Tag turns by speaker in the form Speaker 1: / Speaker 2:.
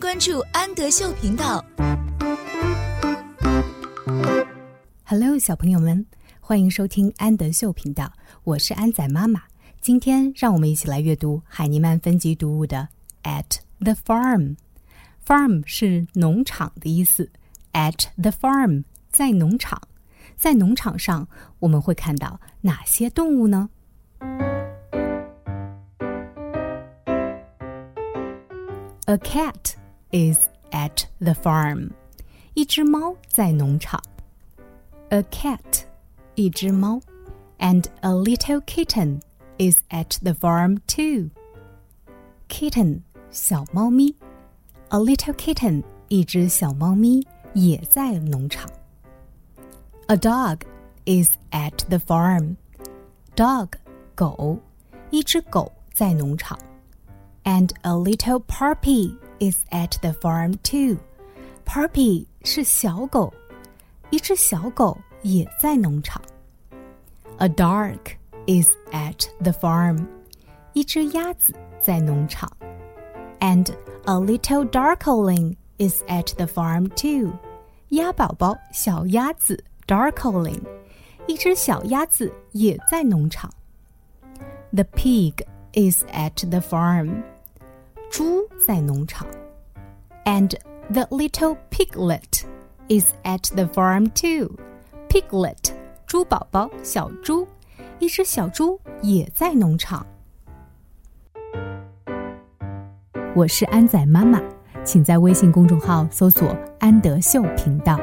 Speaker 1: 关注安德秀频道。
Speaker 2: Hello，小朋友们，欢迎收听安德秀频道，我是安仔妈妈。今天让我们一起来阅读海尼曼分级读物的《At the Farm》。Farm 是农场的意思。At the farm，在农场，在农场上我们会看到哪些动物呢？A cat is at the farm。一只猫在农场。A cat，一只猫。And a little kitten is at the farm too. Kitten，小猫咪。A little kitten，一只小猫咪也在农场。A dog is at the farm. Dog，狗，一只狗在农场。And a little puppy is at the farm too. Puppy 是小狗，一只小狗也在农场。A duck is at the farm. 一只鸭子在农场。And a little darkling is at the farm too. 鸭宝宝，小鸭子，darkling，一只小鸭子也在农场。The pig is at the farm，猪在农场。 And the little piglet is at the farm too. Piglet，猪宝宝，小猪，一只小猪也在农场。我是安仔妈妈，请在微信公众号搜索“安德秀频道”。